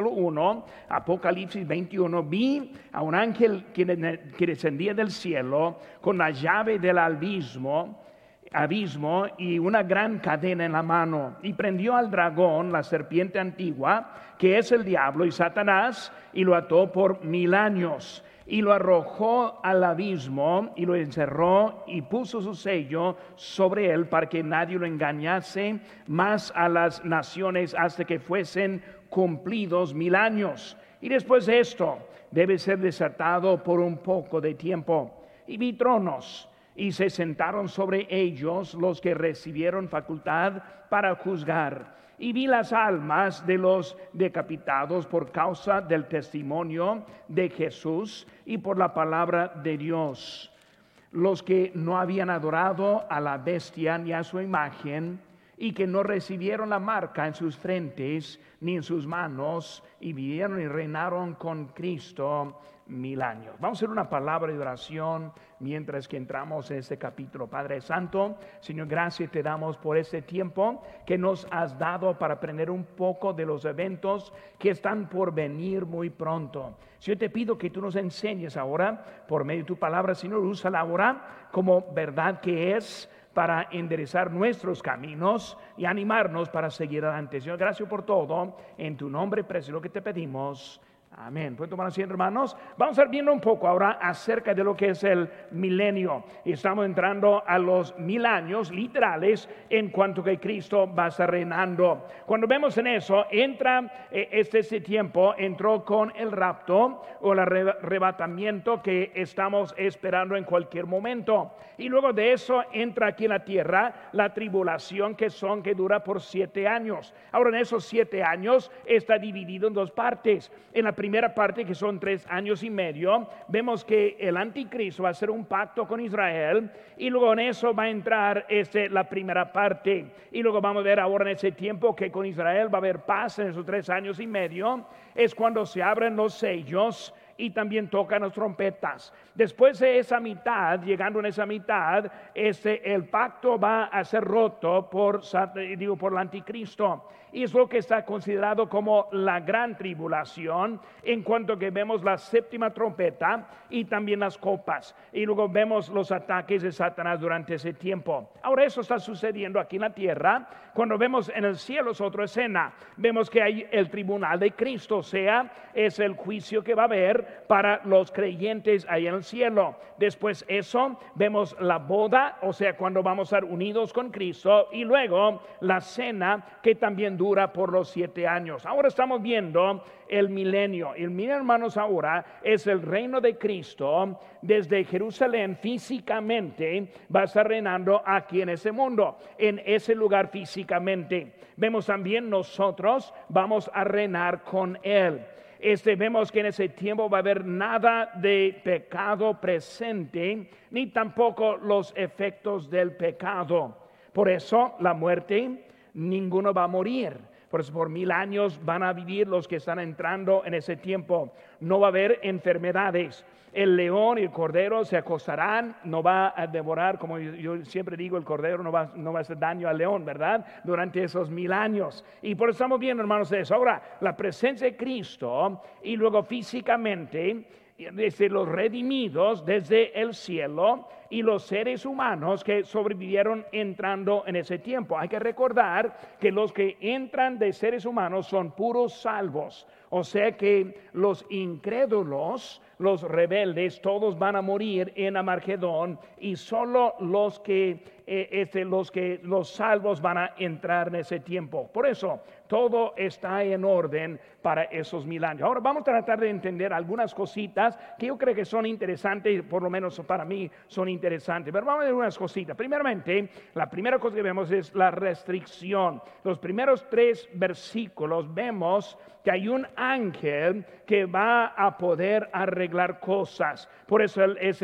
1, Apocalipsis 21, vi a un ángel que, descendía del cielo con la llave del abismo, abismo y una gran cadena en la mano y prendió al dragón, la serpiente antigua, que es el diablo y Satanás, y lo ató por mil años y lo arrojó al abismo y lo encerró y puso su sello sobre él para que nadie lo engañase más a las naciones hasta que fuesen cumplidos mil años. Y después de esto debe ser desatado por un poco de tiempo. Y vi tronos y se sentaron sobre ellos los que recibieron facultad para juzgar y vi las almas de los decapitados por causa del testimonio de Jesús y por la palabra de Dios. Los que no habían adorado a la bestia ni a su imagen y que no recibieron la marca en sus frentes ni en sus manos y vivieron y reinaron con Cristo mil años. Vamos a hacer una palabra de oración mientras que entramos en este capítulo. Padre Santo, Señor, gracias te damos por este tiempo que nos has dado para aprender un poco de los eventos que están por venir muy pronto. Yo te pido que tú nos enseñes ahora, por medio de tu palabra, Señor, úsala ahora como verdad que es para enderezar nuestros caminos y animarnos para seguir adelante. Señor, gracias por todo. En tu nombre, precio lo que te pedimos. Amén. Pueden tomar asiento, hermanos. Vamos a ver viendo un poco ahora acerca de lo que es el milenio. Estamos entrando a los mil años literales en cuanto que Cristo va a estar reinando. Cuando vemos en eso, entra eh, este, este tiempo, entró con el rapto o el arrebatamiento que estamos esperando en cualquier momento. Y luego de eso entra aquí en la tierra la tribulación que son que dura por siete años. Ahora en esos siete años está dividido en dos partes. En la primera parte, que son tres años y medio, vemos que el anticristo va a hacer un pacto con Israel y luego en eso va a entrar este, la primera parte. Y luego vamos a ver ahora en ese tiempo que con Israel va a haber paz en esos tres años y medio. Es cuando se abren los sellos y también tocan las trompetas. Después de esa mitad, llegando en esa mitad, este, el pacto va a ser roto por, digo, por el anticristo y es lo que está considerado como la gran tribulación en cuanto que vemos la séptima trompeta y también las copas y luego vemos los ataques de Satanás durante ese tiempo. Ahora eso está sucediendo aquí en la tierra. Cuando vemos en el cielo es otra escena. Vemos que hay el tribunal de Cristo, o sea, es el juicio que va a haber para los creyentes ahí en el cielo. Después eso, vemos la boda, o sea, cuando vamos a estar unidos con Cristo y luego la cena que también dura por los siete años. Ahora estamos viendo el milenio. El milenio, hermanos, ahora es el reino de Cristo desde Jerusalén físicamente va a estar reinando aquí en ese mundo, en ese lugar físicamente. Vemos también nosotros vamos a reinar con Él. Este, vemos que en ese tiempo va a haber nada de pecado presente, ni tampoco los efectos del pecado. Por eso la muerte ninguno va a morir. Por eso por mil años van a vivir los que están entrando en ese tiempo. No va a haber enfermedades. El león y el cordero se acostarán, no va a devorar, como yo, siempre digo, el cordero no va, no va, a hacer daño al león, ¿verdad? Durante esos mil años. Y por eso estamos viendo, hermanos, de eso. Ahora, la presencia de Cristo y luego físicamente desde los redimidos desde el cielo y los seres humanos que sobrevivieron entrando en ese tiempo. Hay que recordar que los que entran de seres humanos son puros salvos. O sea que los incrédulos, los rebeldes, todos van a morir en Amargedón y solo los que, eh, este, los que los salvos van a entrar en ese tiempo. Por eso todo está en orden para esos mil años. Ahora vamos a tratar de entender algunas cositas que yo creo que son interesantes, por lo menos para mí son interesantes. Pero vamos a ver unas cositas. Primeramente, la primera cosa que vemos es la restricción. Los primeros tres versículos vemos que hay un ángel que va a poder arreglar cosas. Por eso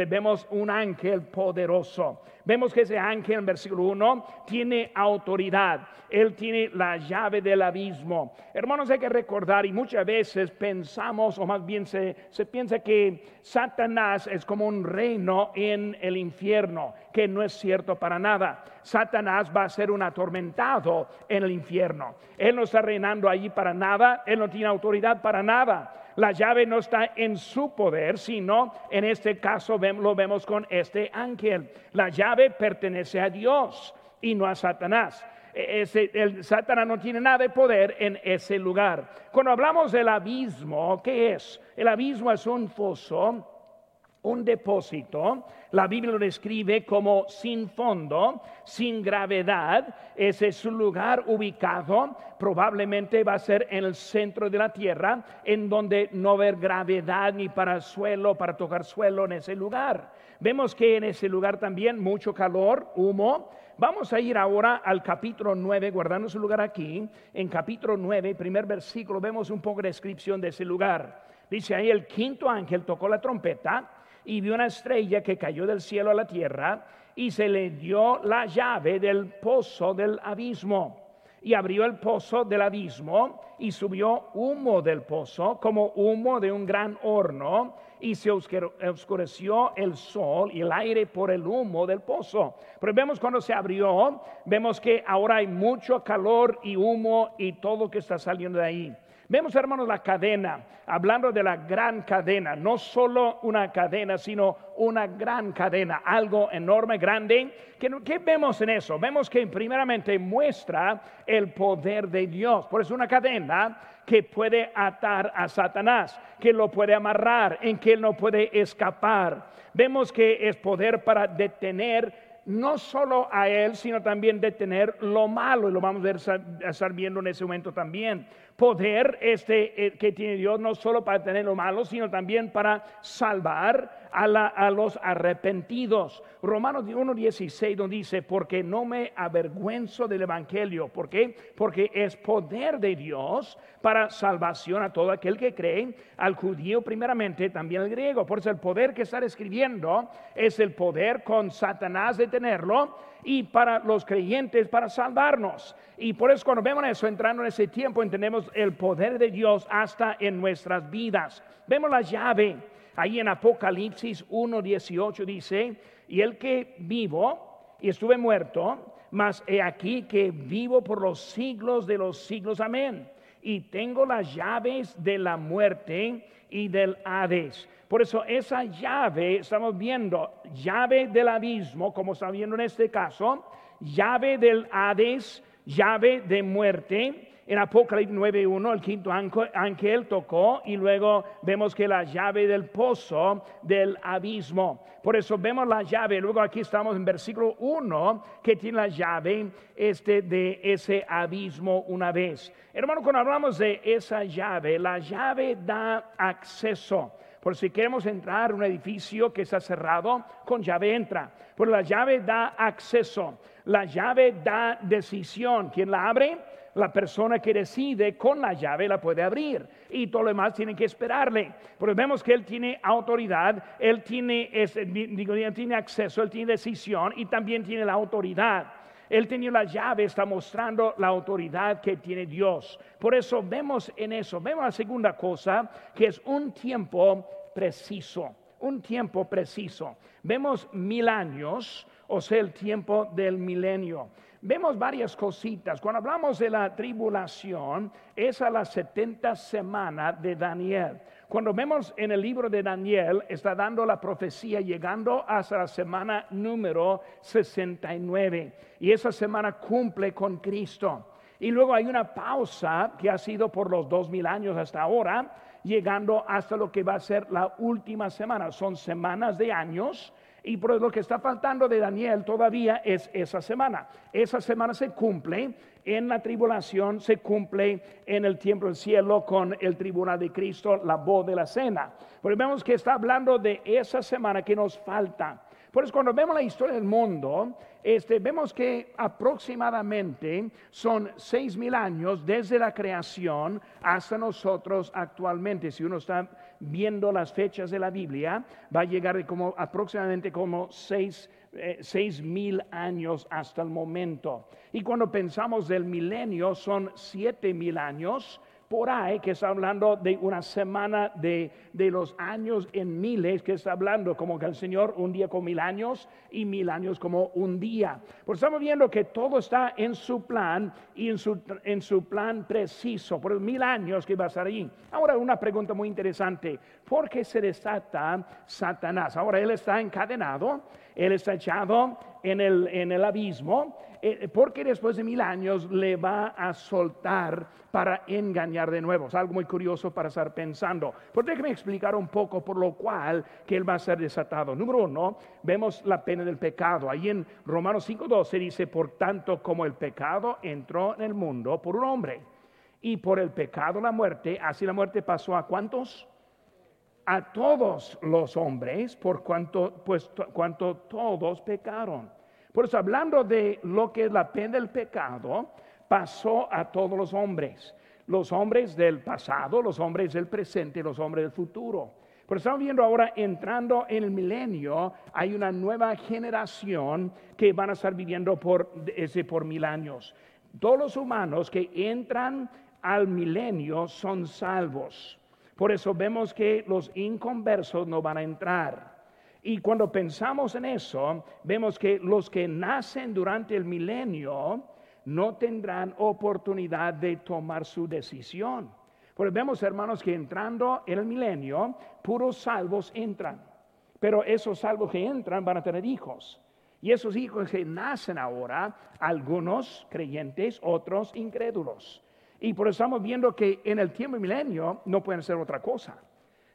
vemos un ángel poderoso. Vemos que ese ángel en versículo 1 tiene autoridad. Él tiene la llave del abismo. Hermanos, hay que recordar, y muchas veces pensamos, o más bien se piensa que Satanás es como un reino en el infierno, que no es cierto para nada. Satanás va a ser un atormentado en el infierno. Él no está reinando allí para nada. Él no tiene autoridad para nada. La llave no está en su poder, sino en este caso lo vemos con este ángel. La llave pertenece a Dios y no a Satanás. E, el Satanás no tiene nada de poder en ese lugar. Cuando hablamos del abismo, ¿qué es? El abismo es un foso, un depósito. La Biblia lo describe como sin fondo, sin gravedad. Ese es un lugar ubicado, probablemente va a ser en el centro de la tierra, en donde no haber gravedad ni para suelo, para tocar suelo en ese lugar. Vemos que en ese lugar también mucho calor, humo, Vamos a ir ahora al capítulo 9, guardando su lugar aquí. En capítulo 9, primer versículo, vemos un poco de descripción de ese lugar. Dice ahí, el quinto ángel tocó la trompeta y vio una estrella que cayó del cielo a la tierra y se le dio la llave del pozo del abismo. Y abrió el pozo del abismo y subió humo del pozo como humo de un gran horno y se oscureció el sol y el aire por el humo del pozo. Pero vemos cuando se abrió, vemos que ahora hay mucho calor y humo y todo que está saliendo de ahí. Vemos, hermanos, la cadena, hablando de la gran cadena, no solo una cadena, sino una gran cadena, algo enorme, grande. ¿Qué, vemos en eso? Vemos que primeramente muestra el poder de Dios. Por eso una cadena que puede atar a Satanás, que lo puede amarrar, en que él no puede escapar. Vemos que es poder para detener no solo a él, sino también detener lo malo, y lo vamos a, a estar viendo en ese momento también poder este, eh, que tiene Dios no solo para tener lo malo, sino también para salvar a, a los arrepentidos. Romanos 1.16 donde dice, porque no me avergüenzo del Evangelio. ¿Por qué? Porque es poder de Dios para salvación a todo aquel que cree, al judío primeramente, también al griego. Por eso el poder que está escribiendo es el poder con Satanás de tenerlo y para los creyentes para salvarnos. Y por eso cuando vemos eso, entrando en ese tiempo, entendemos el poder de Dios hasta en nuestras vidas. Vemos la llave. Ahí en Apocalipsis 1.18 dice, y el que vivo y estuve muerto, mas he aquí que vivo por los siglos de los siglos. Amén. Y tengo las llaves de la muerte y del Hades. Por eso esa llave, estamos viendo, llave del abismo, como está viendo en este caso, llave del Hades, llave de muerte. En Apocalipsis 9.1 el quinto ángel tocó y luego vemos que la llave del pozo del abismo. Por eso vemos la llave, luego aquí estamos en versículo 1 que tiene la llave este, de ese abismo una vez. Hermano, cuando hablamos de esa llave, la llave da acceso. Por si queremos entrar a un edificio que está cerrado, con llave entra. Pero la llave da acceso. La llave da decisión. ¿Quién la abre? La persona que decide con la llave la puede abrir y todo lo demás tiene que esperarle. Porque vemos que él tiene autoridad, él tiene, él tiene acceso, él tiene decisión y también tiene la autoridad. Él tenía la llave, está mostrando la autoridad que tiene Dios. Por eso vemos en eso, vemos la segunda cosa, que es un tiempo preciso, un tiempo preciso. Vemos mil años, o sea, el tiempo del milenio. Vemos varias cositas. Cuando hablamos de la tribulación, es a la 70 semana de Daniel. Cuando vemos en el libro de Daniel, está dando la profecía llegando hasta la semana número 69. Y esa semana cumple con Cristo. Y luego hay una pausa que ha sido por los dos mil años hasta ahora, llegando hasta lo que va a ser la última semana. Son semanas de años y por lo que está faltando de Daniel todavía es esa semana. Esa semana se cumple en la tribulación, se cumple en el tiempo del cielo con el tribunal de Cristo, la voz de la cena. Pero vemos que está hablando de esa semana que nos falta. Por cuando vemos la historia del mundo, este, vemos que aproximadamente son seis mil años desde la creación hasta nosotros actualmente. Si uno está viendo las fechas de la Biblia, va a llegar como aproximadamente como seis, eh, seis mil años hasta el momento. Y cuando pensamos del milenio, son siete mil años por ahí, que está hablando de una semana de, de, los años en miles, que está hablando como que el Señor un día con mil años y mil años como un día. Pues estamos viendo que todo está en su plan y en su, en su plan preciso, por mil años que va a estar ahí. Ahora una pregunta muy interesante, ¿por qué se desata Satanás? Ahora él está encadenado, él está echado en el, en el abismo, eh, porque después de mil años le va a soltar para engañar de nuevo. Es algo muy curioso para estar pensando. Pero déjeme explicar un poco por lo cual que él va a ser desatado. Número uno, vemos la pena del pecado. Ahí en Romanos 5.12 dice, por tanto como el pecado entró en el mundo por un hombre y por el pecado la muerte, así la muerte pasó a cuántos? A todos los hombres, por cuanto, pues, cuanto todos pecaron. Por eso, hablando de lo que es la pena del pecado, pasó a todos los hombres. Los hombres del pasado, los hombres del presente, los hombres del futuro. Por eso estamos viendo ahora, entrando en el milenio, hay una nueva generación que van a estar viviendo por, ese, por mil años. Todos los humanos que entran al milenio son salvos. Por eso vemos que los inconversos no van a entrar. Y cuando pensamos en eso, vemos que los que nacen durante el milenio no tendrán oportunidad de tomar su decisión. Porque vemos, hermanos, que entrando en el milenio, puros salvos entran. Pero esos salvos que entran van a tener hijos. Y esos hijos que nacen ahora, algunos creyentes, otros incrédulos. Y por eso estamos viendo que en el tiempo milenio no pueden ser otra cosa.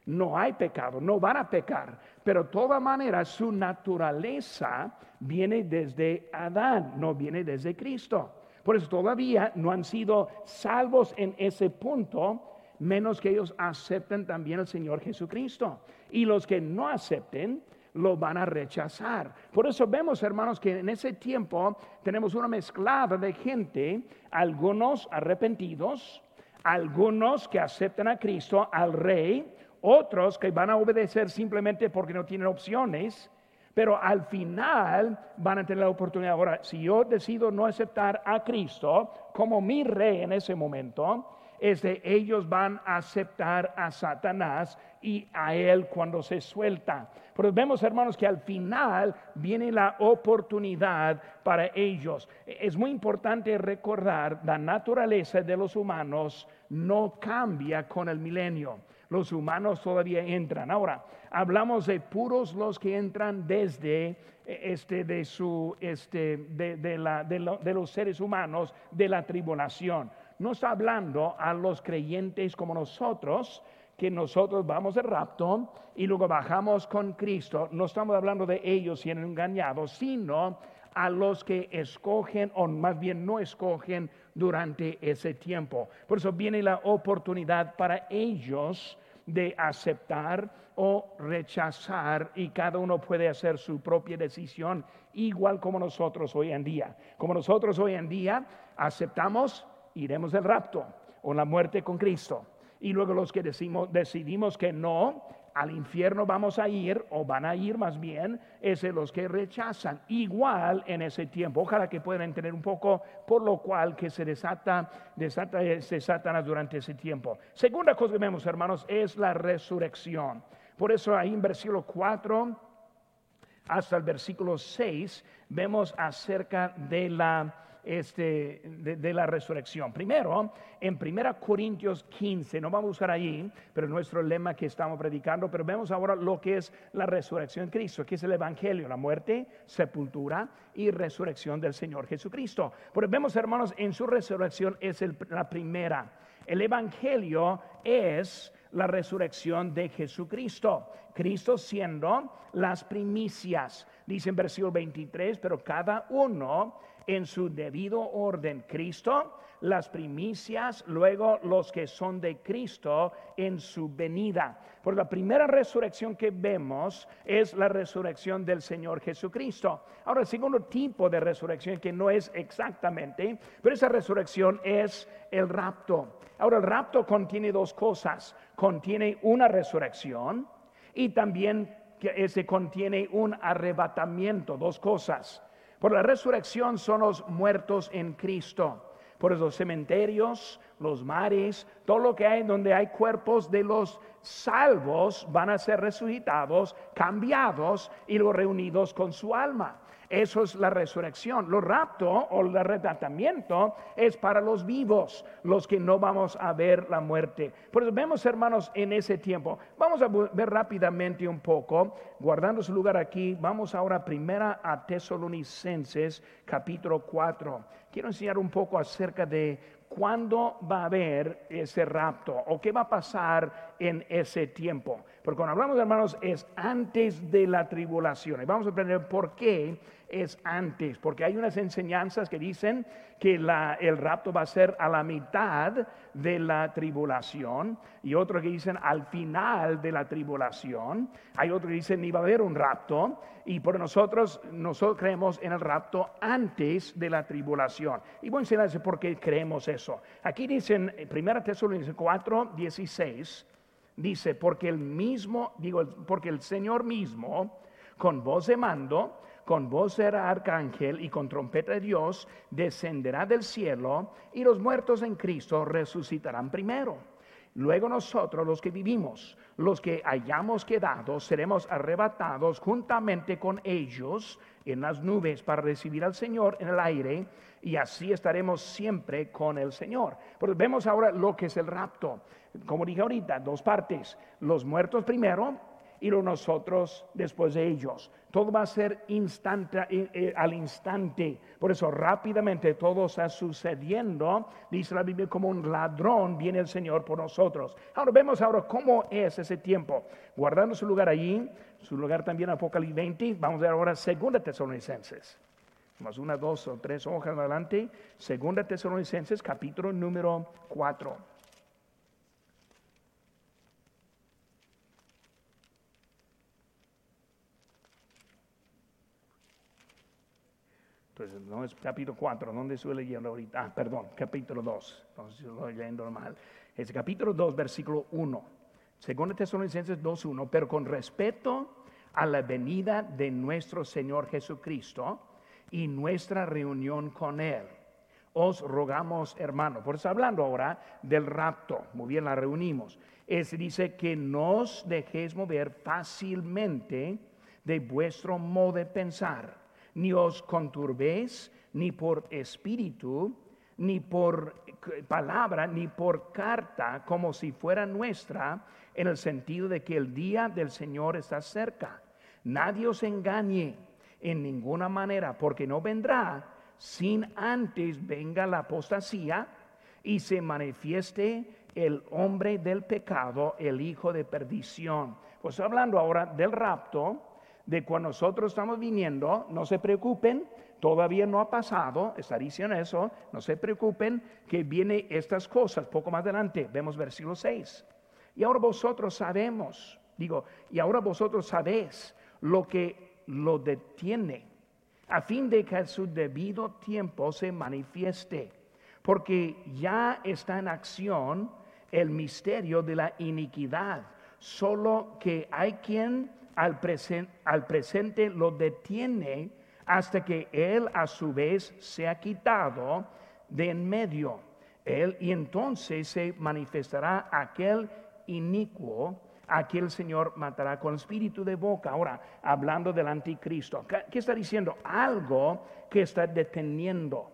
No hay pecado, no van a pecar, pero de toda manera su naturaleza viene desde Adán, no viene desde Cristo. Por eso todavía no han sido salvos en ese punto, menos que ellos acepten también al Señor Jesucristo. Y los que no acepten, lo van a rechazar. Por eso vemos, hermanos, que en ese tiempo tenemos una mezclada de gente, algunos arrepentidos, algunos que aceptan a Cristo, al Rey, otros que van a obedecer simplemente porque no tienen opciones, pero al final van a tener la oportunidad. Ahora, si yo decido no aceptar a Cristo como mi rey en ese momento, es de ellos van a aceptar a Satanás y a él cuando se suelta. Pero vemos, hermanos, que al final viene la oportunidad para ellos. Es muy importante recordar la naturaleza de los humanos no cambia con el milenio los humanos todavía entran. Ahora, hablamos de puros los que entran desde eh, este, de, su, este, de, la, de, los seres humanos de la tribulación. No está hablando a los creyentes como nosotros, que nosotros vamos de rapto y luego bajamos con Cristo. No estamos hablando de ellos siendo engañados, sino a los que escogen o más bien no escogen durante ese tiempo. Por eso viene la oportunidad para ellos de aceptar o rechazar y cada uno puede hacer su propia decisión, igual como nosotros hoy en día. Como nosotros hoy en día aceptamos, iremos el rapto o la muerte con Cristo. Y luego los que decimos, decidimos que no, al infierno vamos a ir, o van a ir más bien, es de los que rechazan. Igual en ese tiempo. Ojalá que puedan entender un poco por lo cual que se desata, desata ese Satanás durante ese tiempo. Segunda cosa que vemos, hermanos, es la resurrección. Por eso ahí en versículo 4 hasta el versículo 6 vemos acerca de la este, de, la resurrección. Primero, en 1 Corintios 15, no vamos a buscar ahí, pero nuestro lema que estamos predicando, pero vemos ahora lo que es la resurrección de Cristo, que es el Evangelio, la muerte, sepultura y resurrección del Señor Jesucristo. Porque vemos, hermanos, en su resurrección es la primera. El Evangelio es la resurrección de Jesucristo. Cristo siendo las primicias, dice en versículo 23, pero cada uno en su debido orden. Cristo, las primicias, luego los que son de Cristo en su venida. Por la primera resurrección que vemos es la resurrección del Señor Jesucristo. Ahora, el segundo tipo de resurrección que no es exactamente, pero esa resurrección es el rapto. Ahora, el rapto contiene dos cosas. Contiene una resurrección y también que se contiene un arrebatamiento, dos cosas. Por la resurrección son los muertos en Cristo. Por los cementerios los mares, todo lo que hay donde hay cuerpos de los salvos van a ser resucitados, cambiados y luego reunidos con su alma. Eso es la resurrección. Lo rapto o el arrebatamiento es para los vivos, los que no vamos a ver la muerte. Por eso vemos, hermanos, en ese tiempo. Vamos a ver rápidamente un poco, guardando su lugar aquí. Vamos ahora primera a Tesalonicenses, capítulo 4. Quiero enseñar un poco acerca de cuándo va a haber ese rapto o qué va a pasar en ese tiempo. Porque cuando hablamos, hermanos, es antes de la tribulación. Y vamos a aprender por qué es antes, porque hay unas enseñanzas que dicen que el rapto va a ser a la mitad de la tribulación y otros que dicen al final de la tribulación. Hay otros que dicen ni va a haber un rapto y por nosotros nosotros creemos en el rapto antes de la tribulación. Y voy a enseñarles por qué creemos eso. Aquí dicen 1 Tesalonicenses 4, 16 dice, porque el mismo, digo, porque el Señor mismo, con voz de mando, con voz de arcángel y con trompeta de Dios, descenderá del cielo y los muertos en Cristo resucitarán primero. Luego nosotros, los que vivimos, los que hayamos quedado, seremos arrebatados juntamente con ellos en las nubes para recibir al Señor en el aire y así estaremos siempre con el Señor. Pero vemos ahora lo que es el rapto. Como dije ahorita, dos partes. Los muertos primero y los nosotros después de ellos. Todo va a ser instante, eh, eh, al instante. Por eso rápidamente todo está sucediendo. Dice la Biblia como un ladrón viene el Señor por nosotros. Ahora vemos ahora cómo es ese tiempo. Guardando su lugar allí, su lugar también Apocalipsis 20. Vamos a ver ahora Segunda Tesalonicenses. Más una, dos o tres hojas adelante. Segunda Tesalonicenses, capítulo número 4. Entonces, no es capítulo 4, ¿dónde estoy leyendo ahorita? Ah, perdón, capítulo 2. Entonces, estoy leyendo mal. Es capítulo 2, versículo 1. Segundo Tesalonicenses 2.1. Pero con respeto a la venida de nuestro Señor Jesucristo y nuestra reunión con Él, os rogamos, hermano. Por eso hablando ahora del rapto. Muy bien, la reunimos. Es, dice que nos dejéis mover fácilmente de vuestro modo de pensar ni os conturbéis, ni por espíritu, ni por palabra, ni por carta, como si fuera nuestra, en el sentido de que el día del Señor está cerca. Nadie os engañe en ninguna manera, porque no vendrá sin antes venga la apostasía y se manifieste el hombre del pecado, el hijo de perdición. Pues hablando ahora del rapto, de cuando nosotros estamos viniendo, no se preocupen, todavía no ha pasado, está diciendo eso, no se preocupen que viene estas cosas poco más adelante, vemos versículo 6. Y ahora vosotros sabemos, digo, y ahora vosotros sabéis lo que lo detiene, a fin de que a su debido tiempo se manifieste, porque ya está en acción el misterio de la iniquidad, solo que hay quien al, al presente lo detiene hasta que Él a su vez se ha quitado de en medio. Él y entonces se manifestará aquel inicuo aquel Señor matará con espíritu de boca. Ahora, hablando del anticristo, ¿qué está diciendo? Algo que está deteniendo.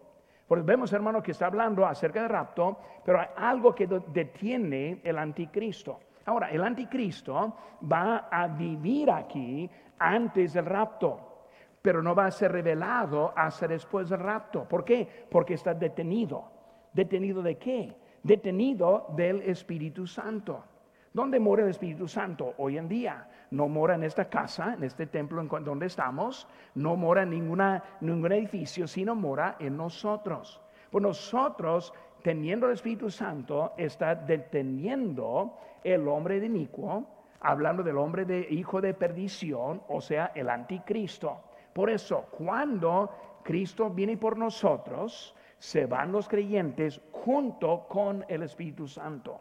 Porque vemos, hermano, que está hablando acerca del rapto, pero hay algo que detiene el anticristo. Ahora, el anticristo va a vivir aquí antes del rapto, pero no va a ser revelado hasta después del rapto. ¿Por qué? Porque está detenido. ¿Detenido de qué? Detenido del Espíritu Santo. ¿Dónde mora el Espíritu Santo hoy en día? No mora en esta casa, en este templo en donde estamos, no mora en ninguna, ningún edificio, sino mora en nosotros. Pues nosotros teniendo el Espíritu Santo, está deteniendo el hombre de inicuo, hablando del hombre de hijo de perdición, o sea, el anticristo. Por eso, cuando Cristo viene por nosotros, se van los creyentes junto con el Espíritu Santo.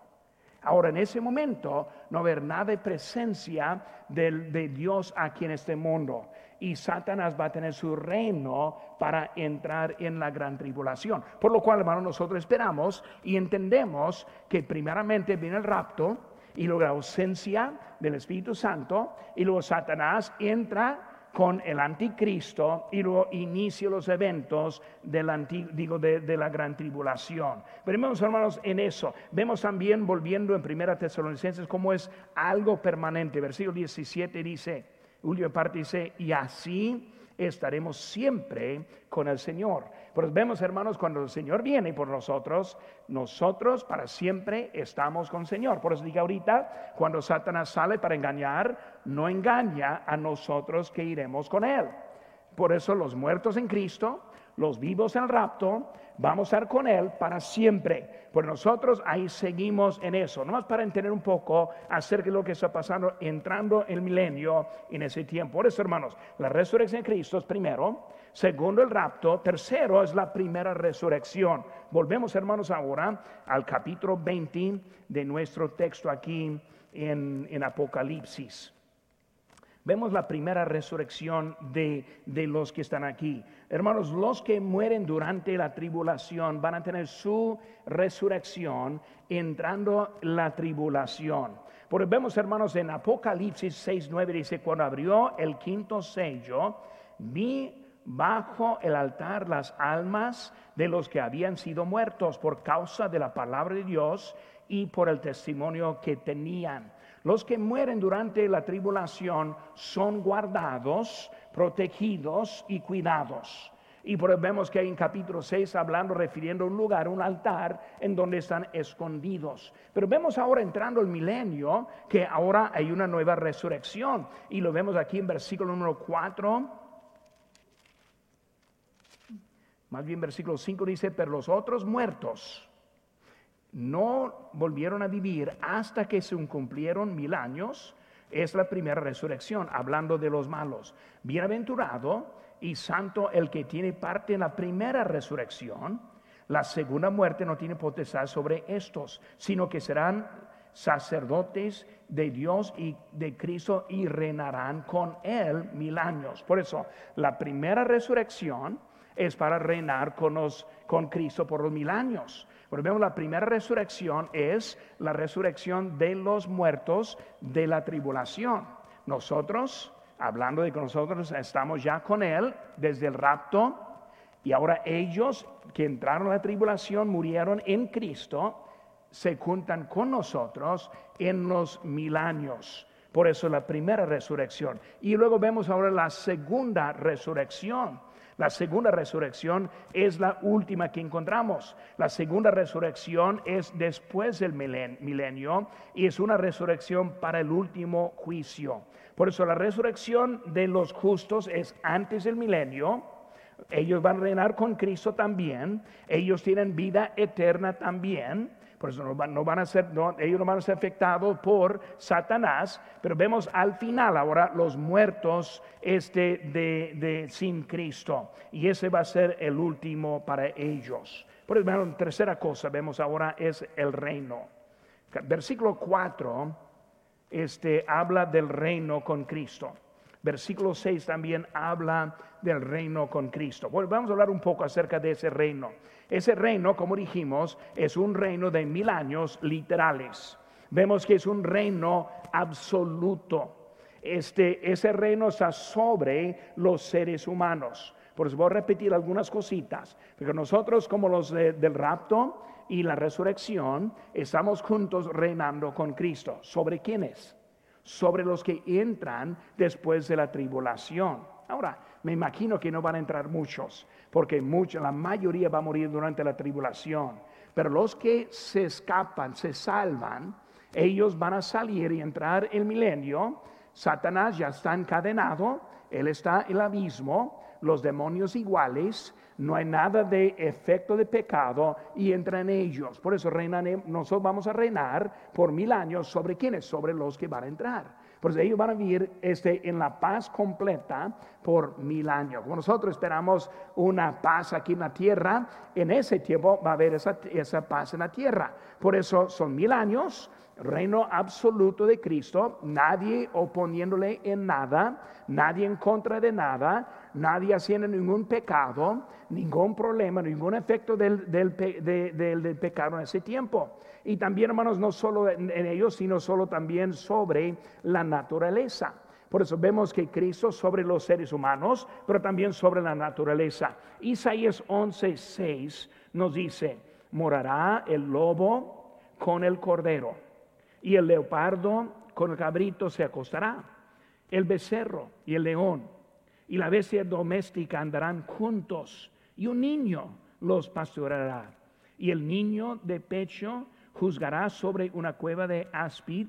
Ahora, en ese momento, no haber nada de presencia de, de Dios aquí en este mundo. Y Satanás va a tener su reino para entrar en la gran tribulación. Por lo cual, hermano, nosotros esperamos y entendemos que primeramente viene el rapto y luego la ausencia del Espíritu Santo y luego Satanás entra con el anticristo y luego inicia los eventos de, la gran tribulación. Veremos, hermanos, en eso. Vemos también, volviendo en Primera Tesalonicenses, cómo es algo permanente. Versículo 17 dice, Julio parte dice, y así estaremos siempre con el Señor. Pues vemos, hermanos, cuando el Señor viene por nosotros, nosotros para siempre estamos con el Señor. Por eso digo ahorita, cuando Satanás sale para engañar, no engaña a nosotros que iremos con Él. Por eso los muertos en Cristo, los vivos en el rapto, vamos a estar con Él para siempre. Pues nosotros ahí seguimos en eso, nomás para entender un poco acerca de lo que está pasando entrando el milenio en ese tiempo. Por eso, hermanos, la resurrección de Cristo es primero, segundo el rapto, tercero es la primera resurrección. Volvemos, hermanos, ahora al capítulo 20 de nuestro texto aquí en, en Apocalipsis vemos la primera resurrección de, los que están aquí. Hermanos, los que mueren durante la tribulación van a tener su resurrección entrando la tribulación. Porque vemos, hermanos, en Apocalipsis 6, 9 dice, cuando abrió el quinto sello, vi bajo el altar las almas de los que habían sido muertos por causa de la palabra de Dios y por el testimonio que tenían. Los que mueren durante la tribulación son guardados, protegidos y cuidados. Y vemos que en capítulo 6 hablando, refiriendo a un lugar, un altar en donde están escondidos. Pero vemos ahora entrando el milenio que ahora hay una nueva resurrección. Y lo vemos aquí en versículo número 4. Más bien versículo 5 dice, pero los otros muertos no volvieron a vivir hasta que se cumplieron mil años. Es la primera resurrección, hablando de los malos. Bienaventurado y santo el que tiene parte en la primera resurrección. La segunda muerte no tiene potestad sobre estos, sino que serán sacerdotes de Dios y de Cristo y reinarán con él mil años. Por eso, la primera resurrección es para reinar con, con Cristo por los mil años. Bueno, vemos la primera resurrección es la resurrección de los muertos de la tribulación. Nosotros, hablando de que nosotros estamos ya con Él desde el rapto, y ahora ellos que entraron a la tribulación murieron en Cristo, se juntan con nosotros en los mil años. Por eso la primera resurrección. Y luego vemos ahora la segunda resurrección. La segunda resurrección es la última que encontramos. La segunda resurrección es después del milenio y es una resurrección para el último juicio. Por eso la resurrección de los justos es antes del milenio. Ellos van a reinar con Cristo también. Ellos tienen vida eterna también. Por eso no van, a ser, ellos no van a ser afectados por Satanás, pero vemos al final ahora los muertos este de, sin Cristo. Y ese va a ser el último para ellos. Por eso, tercera cosa vemos ahora es el reino. Versículo 4 este, habla del reino con Cristo. Versículo 6 también habla del reino con Cristo. Vamos a hablar un poco acerca de ese reino. Ese reino, como dijimos, es un reino de mil años literales. Vemos que es un reino absoluto. Este, ese reino está sobre los seres humanos. Por eso voy a repetir algunas cositas. Porque nosotros, como los del rapto y la resurrección, estamos juntos reinando con Cristo. ¿Sobre quiénes? Sobre los que entran después de la tribulación. Ahora, me imagino que no van a entrar muchos, porque la mayoría va a morir durante la tribulación. Pero los que se escapan, se salvan, ellos van a salir y entrar el milenio. Satanás ya está encadenado, él está en el abismo, los demonios iguales, no hay nada de efecto de pecado y entra en ellos. Por eso reinan, nosotros vamos a reinar por mil años sobre quienes, sobre los que van a entrar. Por eso ellos van a vivir este, en la paz completa por mil años. Como nosotros esperamos una paz aquí en la tierra, en ese tiempo va a haber esa, esa paz en la tierra. Por eso son mil años reino absoluto de Cristo, nadie oponiéndole en nada, nadie en contra de nada, nadie haciendo ningún pecado, ningún problema, ningún efecto del, pecado en ese tiempo. Y también, hermanos, no solo en, ellos, sino solo también sobre la naturaleza. Por eso vemos que Cristo sobre los seres humanos, pero también sobre la naturaleza. Isaías 11:6 nos dice, morará el lobo con el cordero, y el leopardo con el cabrito se acostará, el becerro y el león, y la bestia doméstica andarán juntos, y un niño los pastoreará, y el niño de pecho juzgará sobre una cueva de áspid,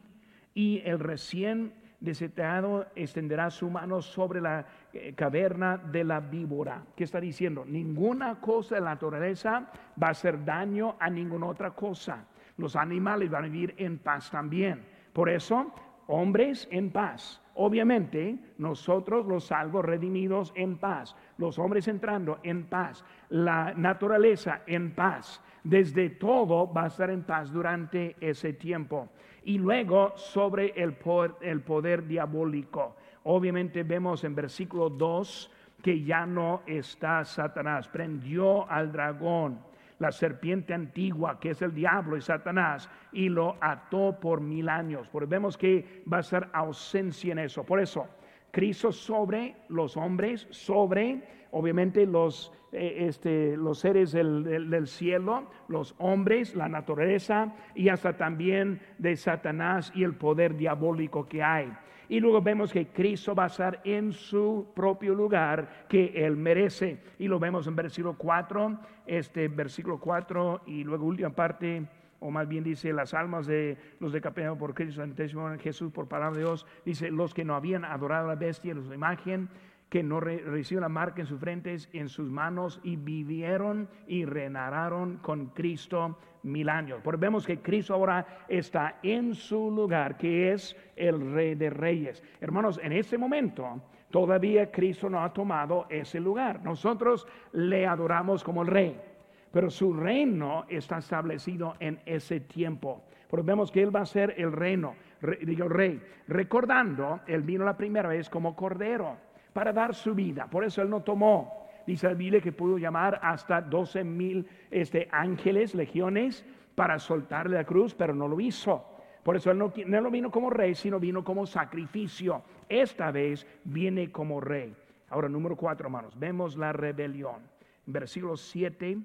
y el recién desetado extenderá su mano sobre la eh, caverna de la víbora. ¿Qué está diciendo? Ninguna cosa de la naturaleza va a hacer daño a ninguna otra cosa. Los animales van a vivir en paz también. Por eso, hombres en paz. Obviamente, nosotros los salvos redimidos en paz. Los hombres entrando en paz. La naturaleza en paz. Desde todo va a estar en paz durante ese tiempo y luego sobre el poder, el poder diabólico. Obviamente vemos en versículo 2 que ya no está Satanás, prendió al dragón, la serpiente antigua, que es el diablo y Satanás, y lo ató por mil años. Porque vemos que va a ser ausencia en eso. Por eso, Cristo sobre los hombres, sobre obviamente los, eh, este, los seres del, cielo, los hombres, la naturaleza y hasta también de Satanás y el poder diabólico que hay. Y luego vemos que Cristo va a estar en su propio lugar que Él merece. Y lo vemos en versículo 4, este versículo 4 y luego última parte o más bien dice las almas de los decapitados por Cristo, en Jesús por palabra de Dios, dice los que no habían adorado a la bestia, en su imagen, que no recibieron la marca en sus frentes, en sus manos, y vivieron y reinaron con Cristo mil años. Porque vemos que Cristo ahora está en su lugar, que es el Rey de Reyes. Hermanos, en este momento todavía Cristo no ha tomado ese lugar. Nosotros le adoramos como el Rey pero su reino está establecido en ese tiempo. Porque vemos que Él va a ser el reino, digo el rey. Recordando, Él vino la primera vez como cordero para dar su vida. Por eso Él no tomó. Dice la Biblia que pudo llamar hasta 12 mil este, ángeles, legiones, para soltarle la cruz, pero no lo hizo. Por eso él no, no vino como rey, sino vino como sacrificio. Esta vez viene como rey. Ahora, número cuatro, hermanos, vemos la rebelión. Versículo 7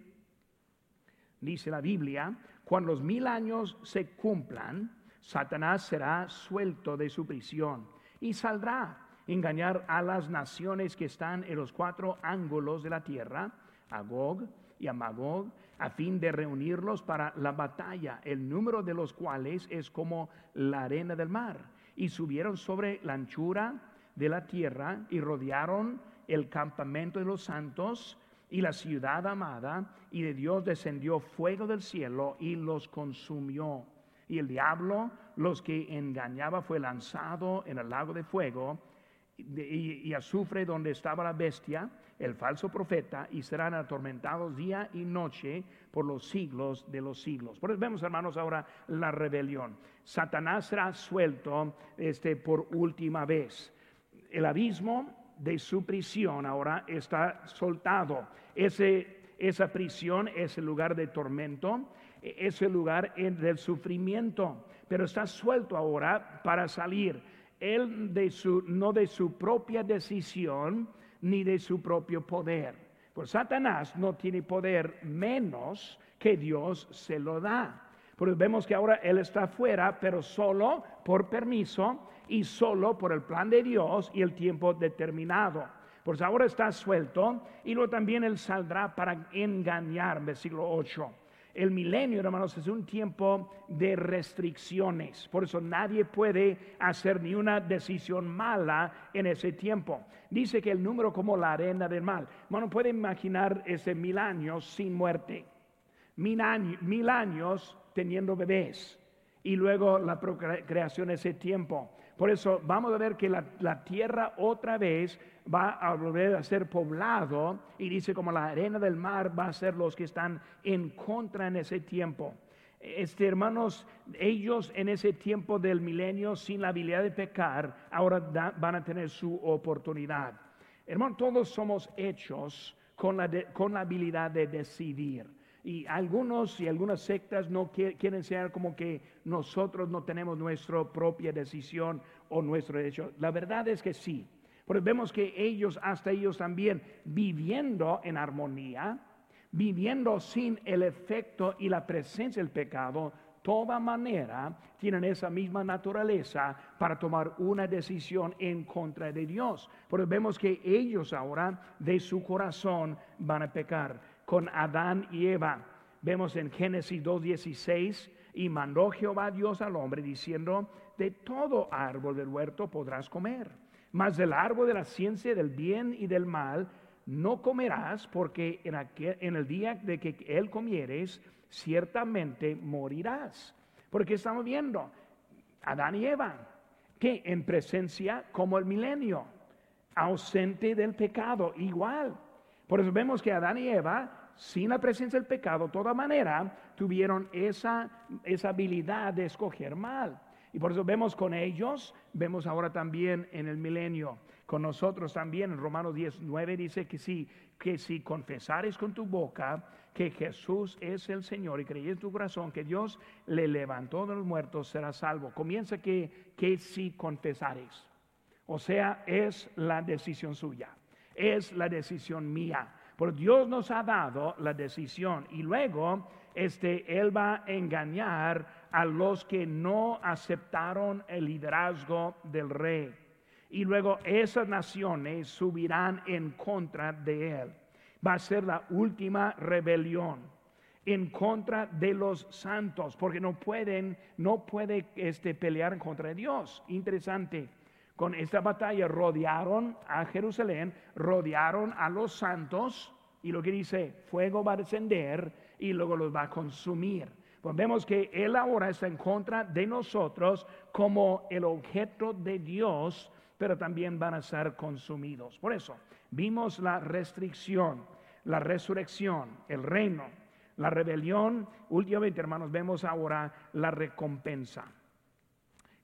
dice la Biblia, cuando los mil años se cumplan, Satanás será suelto de su prisión y saldrá engañar a las naciones que están en los cuatro ángulos de la tierra, a Gog y a Magog, a fin de reunirlos para la batalla, el número de los cuales es como la arena del mar. Y subieron sobre la anchura de la tierra y rodearon el campamento de los santos y la ciudad amada, y de Dios descendió fuego del cielo y los consumió. Y el diablo, los que engañaba, fue lanzado en el lago de fuego y, azufre donde estaba la bestia, el falso profeta, y serán atormentados día y noche por los siglos de los siglos. Por eso vemos, hermanos, ahora la rebelión. Satanás será suelto este, por última vez. El abismo de su prisión ahora está soltado. Ese, esa prisión es el lugar de tormento, es el lugar del sufrimiento, pero está suelto ahora para salir. Él de su, no de su propia decisión ni de su propio poder. Pues Satanás no tiene poder menos que Dios se lo da. Porque vemos que ahora Él está fuera, pero solo por permiso y solo por el plan de Dios y el tiempo determinado. Pues ahora está suelto y luego también Él saldrá para engañar, versículo 8. El milenio, hermanos, es un tiempo de restricciones. Por eso nadie puede hacer ni una decisión mala en ese tiempo. Dice que el número como la arena del mal. Bueno, puede imaginar ese mil años sin muerte. Mil años, mil años teniendo bebés. Y luego la procreación ese tiempo. Por eso vamos a ver que la, tierra otra vez va a volver a ser poblado y dice como la arena del mar va a ser los que están en contra en ese tiempo. Este, hermanos, ellos en ese tiempo del milenio, sin la habilidad de pecar, ahora van a tener su oportunidad. Hermanos, todos somos hechos con la, con la habilidad de decidir. Y algunos y algunas sectas no quieren ser como que nosotros no tenemos nuestra propia decisión o nuestro derecho. La verdad es que sí. Porque vemos que ellos, hasta ellos también, viviendo en armonía, viviendo sin el efecto y la presencia del pecado, toda manera tienen esa misma naturaleza para tomar una decisión en contra de Dios. Porque vemos que ellos ahora de su corazón van a pecar. Con Adán y Eva, vemos en Génesis 2.16, y mandó Jehová Dios al hombre diciendo, de todo árbol del huerto podrás comer, mas del árbol de la ciencia del bien y del mal no comerás, porque en, en el día de que él comieres, ciertamente morirás. Porque estamos viendo Adán y Eva, que en presencia como el milenio, ausente del pecado, igual. Por eso vemos que Adán y Eva, sin la presencia del pecado, de toda manera, tuvieron esa, esa habilidad de escoger mal. Y por eso vemos con ellos, vemos ahora también en el milenio con nosotros también. En Romanos 19 dice que si, que si confesares con tu boca que Jesús es el Señor y crees en tu corazón que Dios le levantó de los muertos, serás salvo. Comienza que, que si confesares. O sea, es la decisión suya, es la decisión mía. Porque Dios nos ha dado la decisión y luego este, Él va a engañar a los que no aceptaron el liderazgo del rey y luego esas naciones subirán en contra de él. Va a ser la última rebelión en contra de los santos, porque no pueden, no puede este, pelear en contra de Dios. Interesante. Con esta batalla rodearon a Jerusalén, rodearon a los santos, y lo que dice, fuego va a descender y luego los va a consumir. Pues vemos que Él ahora está en contra de nosotros como el objeto de Dios pero también van a ser consumidos. Por eso, vimos la restricción, la resurrección, el reino, la rebelión. Últimamente, hermanos, vemos ahora la recompensa.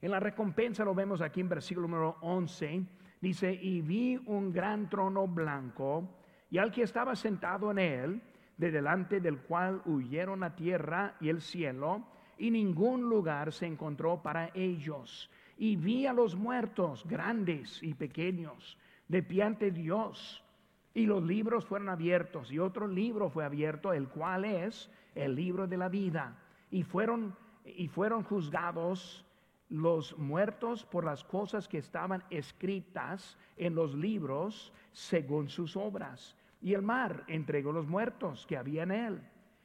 En la recompensa lo vemos aquí en versículo número 11. Dice, y vi un gran trono blanco y al que estaba sentado en él, de delante del cual huyeron la tierra y el cielo, y ningún lugar se encontró para ellos y vi a los muertos, grandes y pequeños, de pie ante Dios. Y los libros fueron abiertos, y otro libro fue abierto, el cual es el libro de la vida. Y fueron, y fueron juzgados los muertos por las cosas que estaban escritas en los libros según sus obras. Y el mar entregó los muertos que había en él.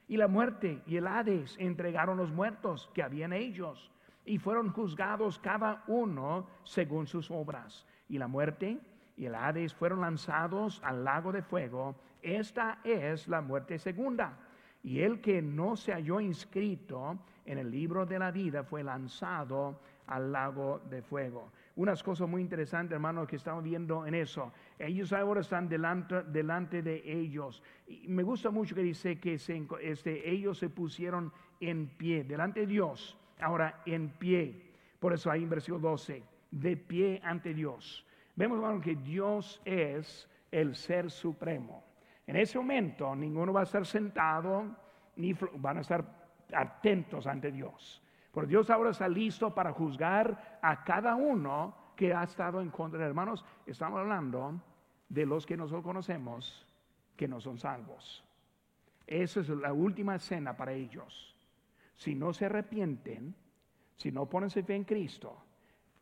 Y la muerte y el Hades entregaron los muertos que había en ellos y fueron juzgados cada uno según sus obras. Y la muerte y el Hades fueron lanzados al lago de fuego. Esta es la muerte segunda. Y el que no se halló inscrito en el libro de la vida fue lanzado al lago de fuego. Unas cosas muy interesantes, hermanos, que estamos viendo en eso. Ellos ahora están delante, delante de ellos. Me gusta mucho que dice que este, ellos se pusieron en pie delante de Dios ahora en pie. Por eso ahí en versículo 12, de pie ante Dios. Vemos, hermano, que Dios es el ser supremo. En ese momento ninguno va a estar sentado, ni van a estar atentos ante Dios. Porque Dios ahora está listo para juzgar a cada uno que ha estado en contra hermanos. Estamos hablando de los que nosotros conocemos que no son salvos. Esa es la última escena para ellos si no se arrepienten, si no ponen su fe en Cristo,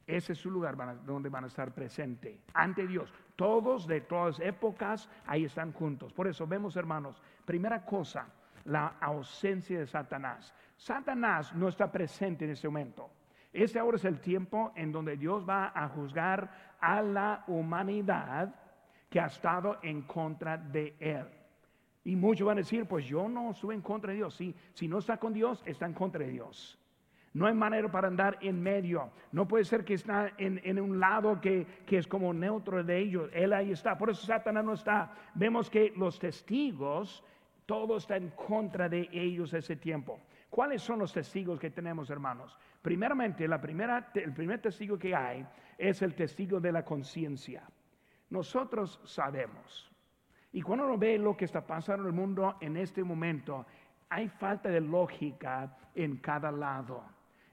ese es su lugar donde van a estar presentes ante Dios. Todos de todas épocas ahí están juntos. Por eso vemos, hermanos, primera cosa, la ausencia de Satanás. Satanás no está presente en este momento. Este ahora es el tiempo en donde Dios va a juzgar a la humanidad que ha estado en contra de él. Y muchos van a decir, pues yo no estuve en contra de Dios. Si, si no está con Dios, está en contra de Dios. No hay manera para andar en medio. No puede ser que está en, un lado que, que, es como neutro de ellos. Él ahí está. Por eso Satanás no está. Vemos que los testigos, todo está en contra de ellos ese tiempo. ¿Cuáles son los testigos que tenemos, hermanos? Primeramente, la primera, el primer testigo que hay es el testigo de la conciencia. Nosotros sabemos. Y cuando uno ve lo que está pasando en el mundo en este momento, hay falta de lógica en cada lado.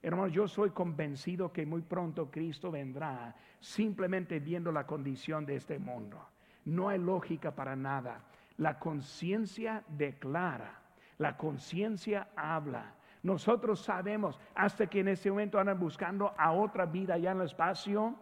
Hermanos, yo soy convencido que muy pronto Cristo vendrá simplemente viendo la condición de este mundo. No hay lógica para nada. La conciencia declara, la conciencia habla. Nosotros sabemos, hasta que en este momento andan buscando a otra vida allá en el espacio,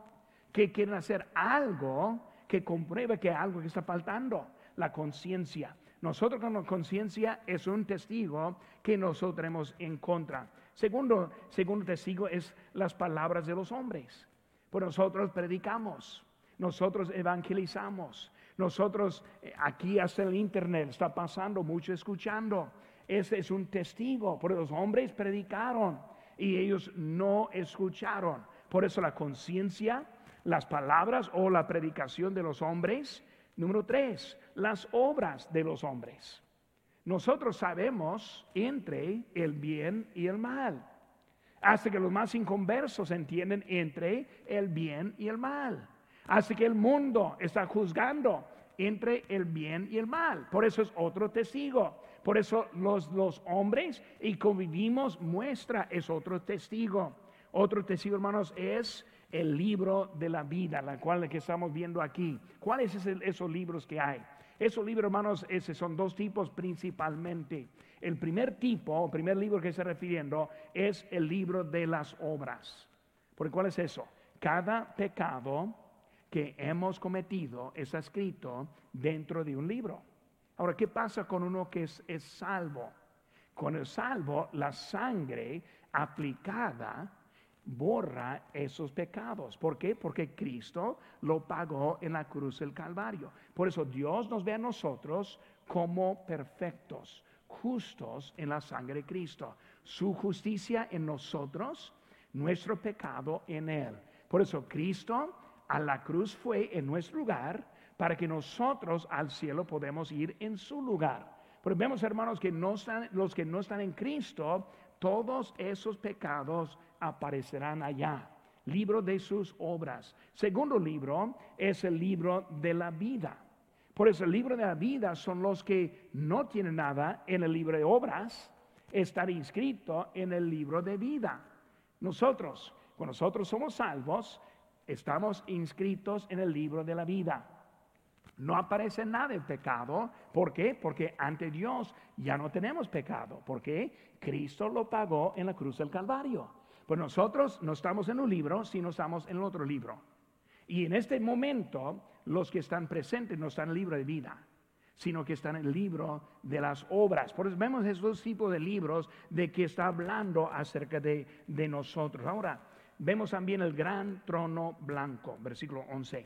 que quieren hacer algo que compruebe que algo que está faltando, la conciencia. Nosotros con la conciencia es un testigo que nosotros tenemos en contra. Segundo, segundo testigo es las palabras de los hombres. Por nosotros predicamos, nosotros evangelizamos, nosotros eh, aquí hasta el internet está pasando mucho escuchando. Ese es un testigo, por los hombres predicaron y ellos no escucharon. Por eso la conciencia, las palabras o la predicación de los hombres. Número tres, las obras de los hombres. Nosotros sabemos entre el bien y el mal. Hasta que los más inconversos entienden entre el bien y el mal. Hasta que el mundo está juzgando entre el bien y el mal. Por eso es otro testigo. Por eso los, los hombres y convivimos muestra es otro testigo. Otro testigo, hermanos, es el libro de la vida, la cual que estamos viendo aquí. ¿Cuáles son esos libros que hay? Esos libros, hermanos, esos son dos tipos principalmente. El primer tipo, el primer libro que está refiriendo, es el libro de las obras. ¿Por cuál es eso? Cada pecado que hemos cometido está escrito dentro de un libro. Ahora, ¿qué pasa con uno que es, es salvo? Con el salvo, la sangre aplicada borra esos pecados. ¿Por qué? Porque Cristo lo pagó en la cruz del Calvario. Por eso Dios nos ve a nosotros como perfectos, justos en la sangre de Cristo. Su justicia en nosotros, nuestro pecado en Él. Por eso Cristo a la cruz fue en nuestro lugar para que nosotros al cielo podemos ir en su lugar. Pero vemos, hermanos, que no están, los que no están en Cristo, todos esos pecados aparecerán allá. Libro de sus obras. Segundo libro es el libro de la vida. Por eso el libro de la vida son los que no tienen nada en el libro de obras, estar inscrito en el libro de vida. Nosotros, cuando nosotros somos salvos, estamos inscritos en el libro de la vida. No aparece nada de pecado. ¿Por qué? Porque ante Dios ya no tenemos pecado. Porque Cristo lo pagó en la cruz del Calvario. Pues nosotros no estamos en un libro, sino estamos en otro libro. Y en este momento, los que están presentes no están en el libro de vida, sino que están en el libro de las obras. Por eso vemos esos tipos de libros de que está hablando acerca de, de nosotros. Ahora, vemos también el gran trono blanco, versículo 11.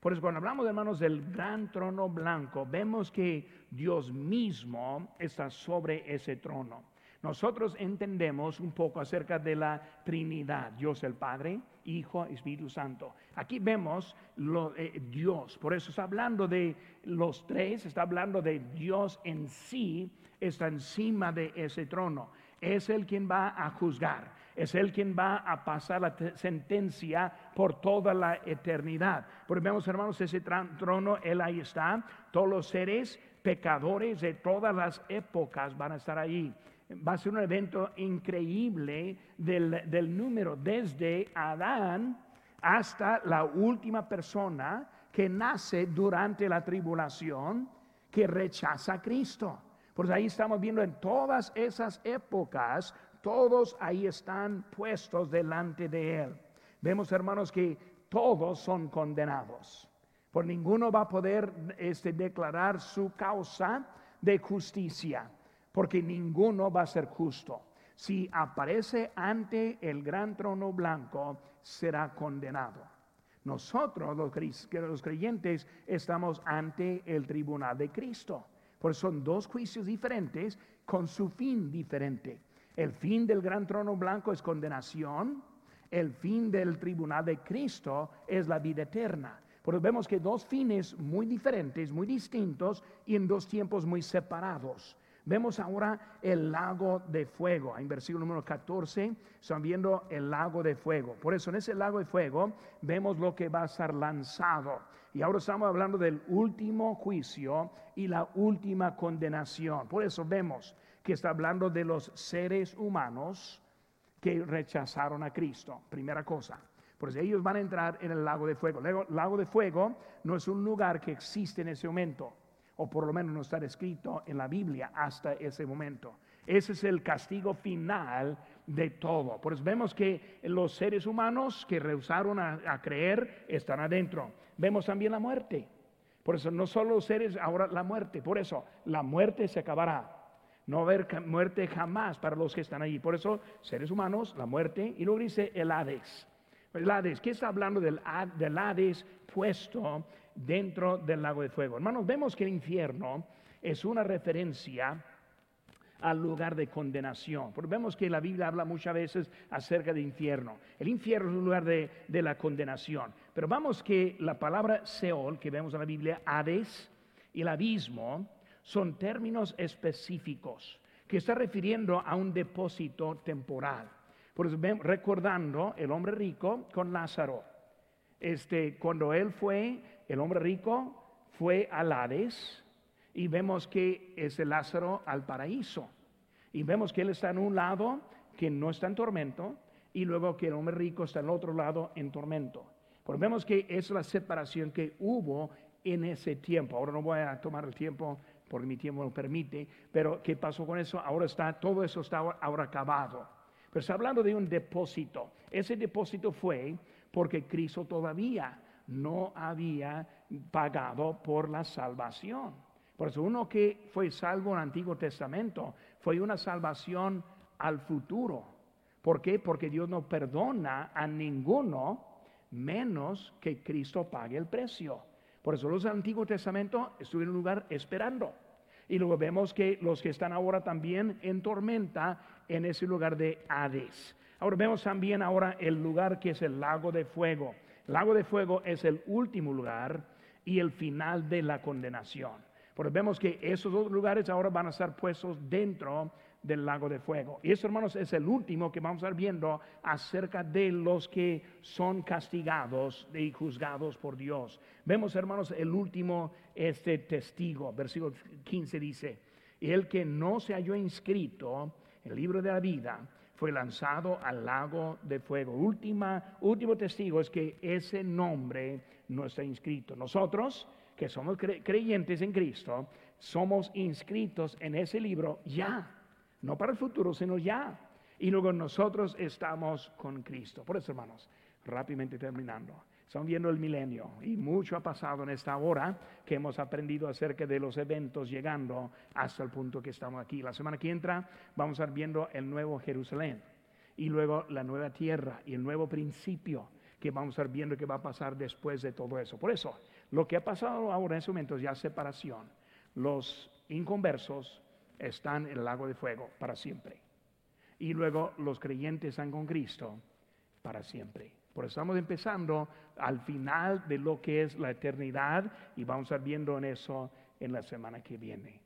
Por eso cuando hablamos, hermanos, del gran trono blanco, vemos que Dios mismo está sobre ese trono nosotros entendemos un poco acerca de la Trinidad, Dios el Padre, Hijo, Espíritu Santo. Aquí vemos lo, eh, Dios, por eso está hablando de los tres, está hablando de Dios en sí, está encima de ese trono. Es el quien va a juzgar, es el quien va a pasar la sentencia por toda la eternidad. Porque vemos, hermanos, ese trono, Él ahí está, todos los seres pecadores de todas las épocas van a estar ahí va a ser un evento increíble del, número, desde Adán hasta la última persona que nace durante la tribulación que rechaza a Cristo. Pues ahí estamos viendo en todas esas épocas, todos ahí están puestos delante de Él. Vemos, hermanos, que todos son condenados. Por ninguno va a poder este, declarar su causa de justicia porque ninguno va a ser justo. Si aparece ante el gran trono blanco, será condenado. Nosotros, los creyentes, estamos ante el tribunal de Cristo. Por eso son dos juicios diferentes con su fin diferente. El fin del gran trono blanco es condenación. El fin del tribunal de Cristo es la vida eterna. Pero vemos que dos fines muy diferentes, muy distintos y en dos tiempos muy separados. Vemos ahora el lago de fuego. En versículo número 14 están viendo el lago de fuego. Por eso en ese lago de fuego vemos lo que va a ser lanzado. Y ahora estamos hablando del último juicio y la última condenación. Por eso vemos que está hablando de los seres humanos que rechazaron a Cristo. Primera cosa. Por eso ellos van a entrar en el lago de fuego. El lago de fuego no es un lugar que existe en ese momento o por lo menos no está escrito en la Biblia hasta ese momento. Ese es el castigo final de todo. Por eso vemos que los seres humanos que rehusaron a, creer están adentro. Vemos también la muerte. Por eso no solo los seres, ahora la muerte. Por eso la muerte se acabará. No haber muerte jamás para los que están allí. Por eso seres humanos, la muerte. Y luego dice el Hades. El Hades, ¿qué está hablando del, del Hades puesto dentro del lago de fuego. Hermanos, vemos que el infierno es una referencia al lugar de condenación. Porque vemos que la Biblia habla muchas veces acerca del infierno. El infierno es un lugar de, de, la condenación. Pero vamos que la palabra Seol, que vemos en la Biblia, Hades el abismo, son términos específicos que está refiriendo a un depósito temporal. Por eso, recordando el hombre rico con Lázaro. Este, cuando él fue el hombre rico fue al Hades y vemos que es el Lázaro al paraíso. Y vemos que él está en un lado que no está en tormento y luego que el hombre rico está en otro lado en tormento. Porque vemos que es la separación que hubo en ese tiempo. Ahora no voy a tomar el tiempo porque mi tiempo lo permite, pero ¿qué pasó con eso? Ahora está, todo eso está ahora acabado. Pero está hablando de un depósito. Ese depósito fue porque Cristo todavía no había pagado por la salvación. Por eso uno que fue salvo en el Antiguo Testamento fue una salvación al futuro. ¿Por qué? Porque Dios no perdona a ninguno menos que Cristo pague el precio. Por eso los Antiguo Testamento estuvieron en un lugar esperando. Y luego vemos que los que están ahora también en tormenta en ese lugar de Hades. Ahora vemos también ahora el lugar que es el lago de fuego. Lago de fuego es el último lugar y el final de la condenación. Porque vemos que esos dos lugares ahora van a estar puestos dentro del lago de fuego. Y eso, hermanos, es el último que vamos a estar viendo acerca de los que son castigados y juzgados por Dios. Vemos, hermanos, el último este testigo. Versículo 15 dice, el que no se halló inscrito en el libro de la vida fue lanzado al lago de fuego. Última, último testigo es que ese nombre no está inscrito. Nosotros, que somos creyentes en Cristo, somos inscritos en ese libro ya, no para el futuro, sino ya. Y luego nosotros estamos con Cristo. Por eso, hermanos, rápidamente terminando. Estamos viendo el milenio y mucho ha pasado en esta hora que hemos aprendido acerca de los eventos llegando hasta el punto que estamos aquí. La semana que entra vamos a estar viendo el nuevo Jerusalén y luego la nueva tierra y el nuevo principio que vamos a estar viendo que va a pasar después de todo eso. Por eso, lo que ha pasado ahora en ese momento es ya separación. Los inconversos están en el lago de fuego para siempre. Y luego los creyentes están con Cristo para siempre. Por eso estamos empezando al final de lo que es la eternidad y vamos a estar viendo en eso en la semana que viene.